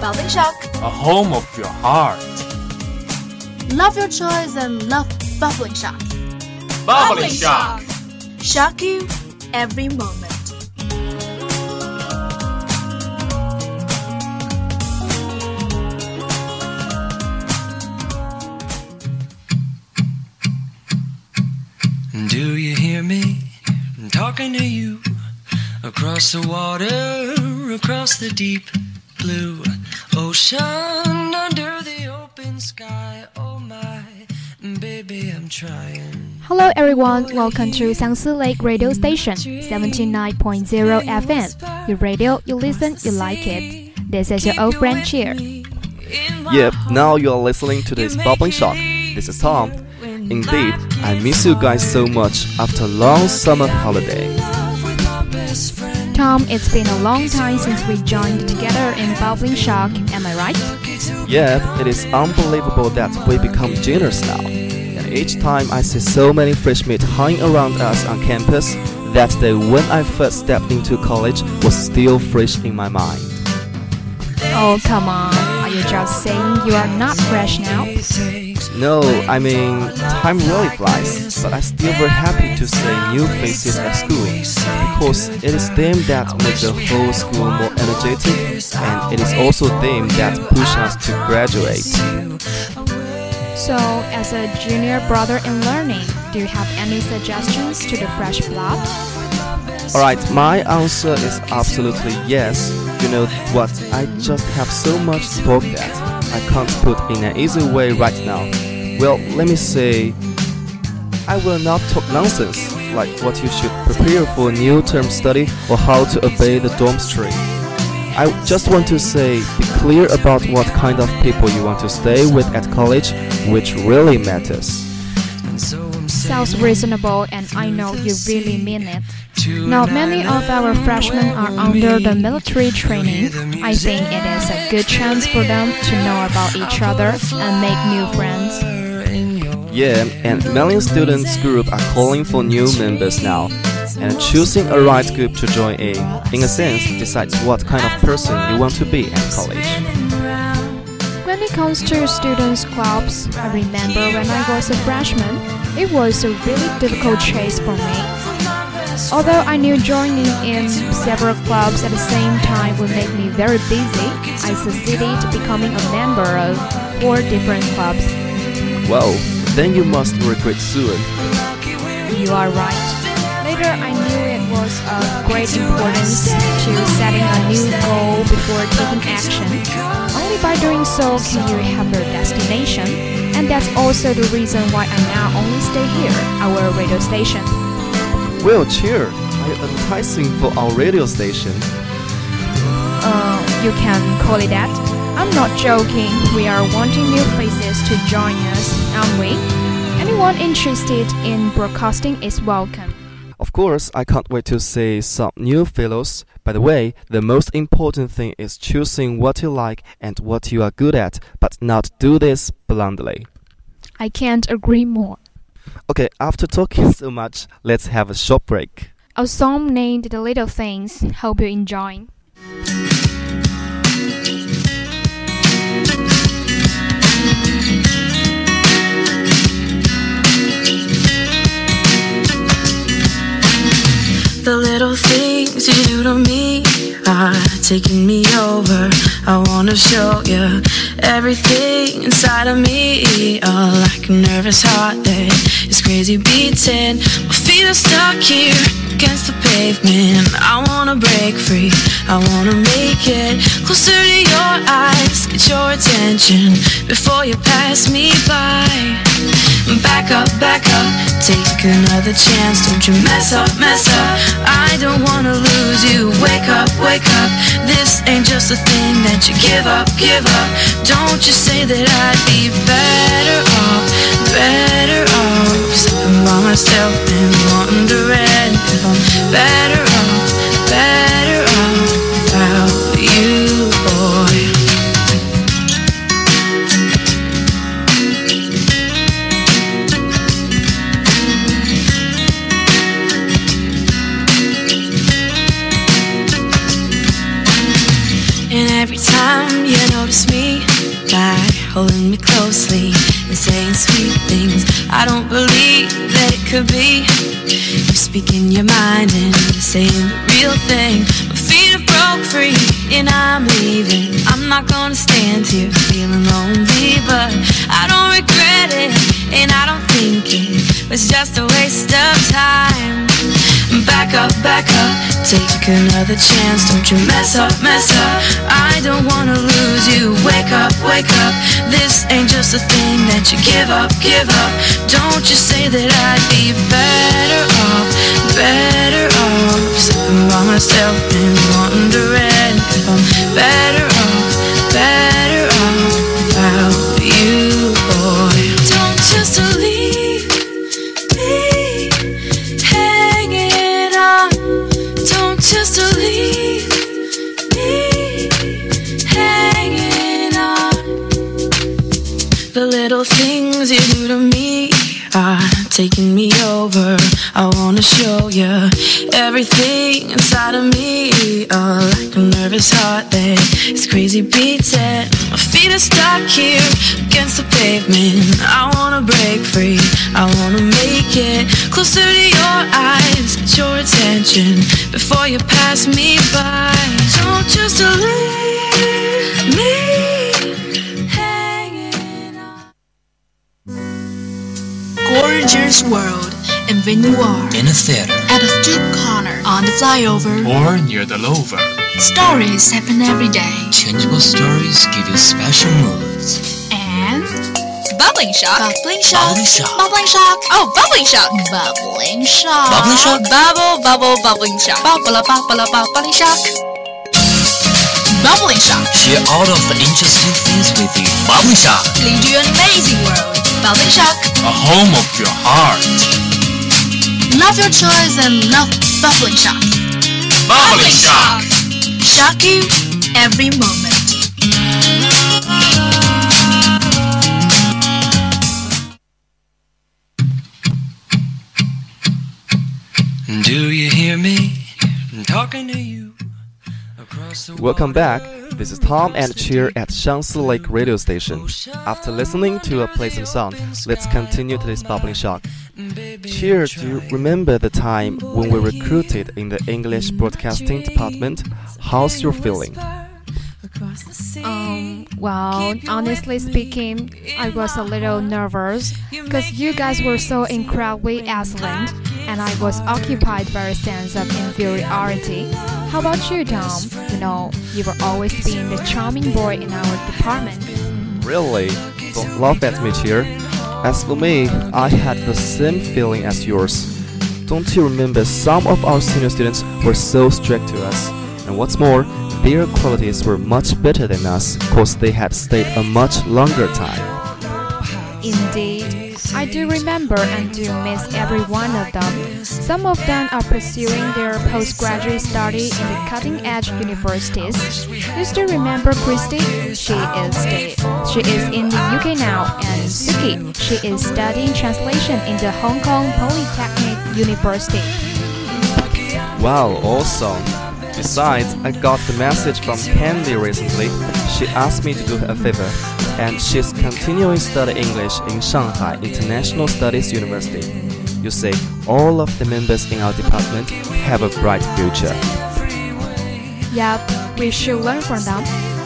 Bubbling shock. a home of your heart. Love your choice and love bubbling shock. Bubbling shock. Shock you every moment. Do you hear me talking to you across the water, across the deep blue ocean, under the open sky? Oh my, baby, I'm trying. Hello everyone, welcome to Xiangsi Lake Radio Station 79.0 FM. Your radio, you listen, you like it. This is your old friend Cheer. Yep, now you are listening to this bubbling shock. This is Tom. Indeed, I miss you guys so much after long summer holiday. Tom, it's been a long time since we joined together in Bubbling Shock, am I right? Yeah, it is unbelievable that we become juniors now. And each time I see so many freshmen hanging around us on campus, that day when I first stepped into college was still fresh in my mind. Oh, come on. Are you just saying you are not fresh now? No, I mean, time really flies, but I'm still very happy to see new faces at school because it is them that make the whole school more energetic, and it is also them that push us to graduate. So, as a junior brother in learning, do you have any suggestions to the fresh blood? Alright, my answer is absolutely yes. You know what, I just have so much to talk that I can't put in an easy way right now. Well, let me say, I will not talk nonsense, like what you should prepare for new term study or how to obey the dormitory. I just want to say, be clear about what kind of people you want to stay with at college, which really matters. Sounds reasonable, and I know you really mean it. Now, many of our freshmen are under the military training. I think it is a good chance for them to know about each other and make new friends. Yeah, and many students group are calling for new members now. And choosing a right group to join in, in a sense, decides what kind of person you want to be at college. When it comes to students' clubs, I remember when I was a freshman, it was a really difficult choice for me. Although I knew joining in several clubs at the same time would make me very busy, I succeeded becoming a member of four different clubs. Well, then you must regret soon. You are right. Later, I knew it was of great importance to setting a new goal before taking action. Only by doing so can you have your destination. And that's also the reason why I now only stay here, our radio station. Well, cheer. Are you advertising for our radio station? Uh, you can call it that. I'm not joking. We are wanting new faces to join us, aren't we? Anyone interested in broadcasting is welcome. Of course, I can't wait to see some new fellows. By the way, the most important thing is choosing what you like and what you are good at, but not do this blindly. I can't agree more. Okay, after talking so much, let's have a short break. A song named The Little Things. Hope you enjoy. The things you do to me are taking me over. I wanna show you everything inside of me. Oh, like a nervous heart that is crazy beating. My feet are stuck here. Against the pavement. I wanna break free, I wanna make it closer to your eyes, get your attention before you pass me by. Back up, back up, take another chance. Don't you mess up, mess up. I don't wanna lose you. Wake up, wake up. This ain't just a thing that you give up, give up. Don't you say that I'd be better off, better off sitting by myself and wondering if I'm better off, better off without you, speaking your mind and saying the real thing. My feet have broke free and I'm leaving. I'm not gonna stand here feeling lonely, but I don't regret it and I don't think it was just a waste of time. Back up, back up, take another chance. Don't you mess up, mess up. I don't wanna lose you. Wake up. This ain't just a thing that you give up, give up. Don't you say that I'd be better off, better off sitting by myself and wondering if I'm better off, Wanna show you everything inside of me. Oh, like a nervous heart that is crazy beating. My feet are stuck here against the pavement. I wanna break free. I wanna make it closer to your eyes. Get your attention before you pass me by. Don't just leave me. Gorgeous world in Vinoir. In a theater. At the street corner, on the flyover. Or near the lover. Stories happen every day. Changeable stories give you special moods. And Bubbling shock. bubbling shock. Bubbling shock. Bubbling shock. Oh, bubbling shock. Bubbling shock. Bubbling shock. Bubble, bubble, bubbling shock. Bubble, bubble, bubbling shock. Bubbling shock. Share all of the interesting things with you. Bubbling shock. Lead you an amazing world. Bubbling shock. A home of your heart. Love your choice and love bubbling shock. Bubbling shock. Shock you every moment. Do you hear me I'm talking to you? Welcome back. This is Tom and Cheer at Xiangsi Lake Radio Station. After listening to a pleasant song, let's continue today's bubbling shock. Cheer, do you remember the time when we recruited in the English Broadcasting Department? How's your feeling? Um, well, honestly speaking, I was a little nervous because you guys were so incredibly excellent and I was occupied by a sense of inferiority. How about you, Tom? You know, you were always being the charming boy in our department. Really? Don't laugh at me, Cheer. As for me, I had the same feeling as yours. Don't you remember some of our senior students were so strict to us? And what's more, their qualities were much better than us because they had stayed a much longer time. Indeed, I do remember and do miss every one of them. Some of them are pursuing their postgraduate study in the cutting-edge universities. You still remember Christy? She is the, she is in the UK now, and Suki. She is studying translation in the Hong Kong Polytechnic University. Wow, awesome! Besides, I got the message from Candy recently. She asked me to do her a favor, and she's continuing study English in Shanghai International Studies University. You see, all of the members in our department have a bright future. Yep, we should learn from them.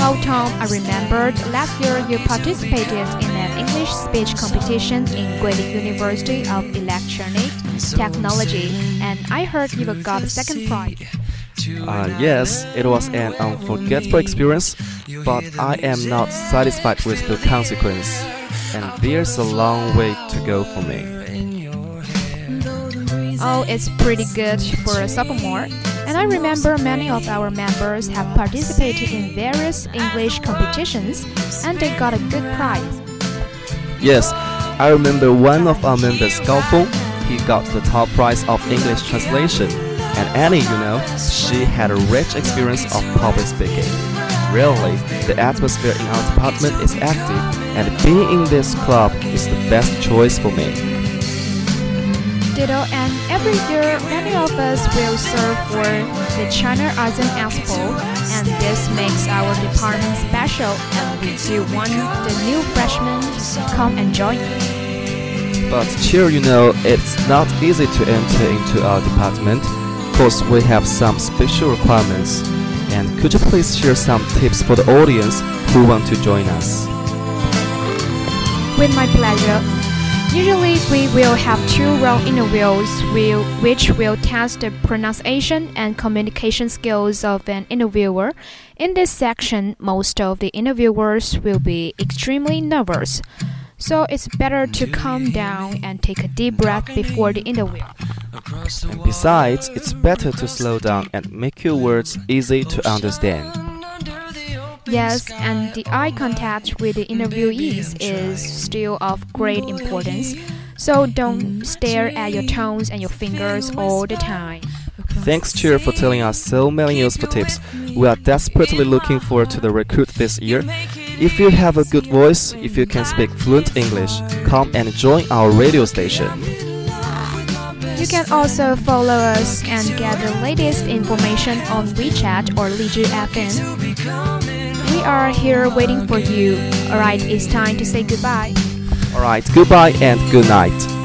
Oh, Tom, I remembered last year you participated in an English speech competition in Guilin University of Electronics. technology, and I heard you got second prize. Uh, yes, it was an unforgettable experience, but I am not satisfied with the consequence, and there's a long way to go for me. Oh, it's pretty good for a sophomore. And I remember many of our members have participated in various English competitions and they got a good prize. Yes, I remember one of our members, Gao Feng, he got the top prize of English translation. And Annie, you know, she had a rich experience of public speaking. Really, the atmosphere in our department is active, and being in this club is the best choice for me. Ditto, and every year many of us will serve for the China ASEAN Expo, and this makes our department special, and we do want the new freshmen to come and join us. But here, you know, it's not easy to enter into our department because we have some special requirements. And could you please share some tips for the audience who want to join us? With my pleasure. Usually, we will have two round interviews, which will test the pronunciation and communication skills of an interviewer. In this section, most of the interviewers will be extremely nervous. So it's better to calm down and take a deep breath before the interview. And besides, it's better to slow down and make your words easy to understand. Yes, and the eye contact with the interviewees is still of great importance. So don't stare at your toes and your fingers all the time. Thanks, Cheer, for telling us so many useful tips. We are desperately looking forward to the recruit this year. If you have a good voice, if you can speak fluent English, come and join our radio station. You can also follow us and get the latest information on WeChat or Lizhi FM. We are here waiting for you. Alright, it's time to say goodbye. Alright, goodbye and good night.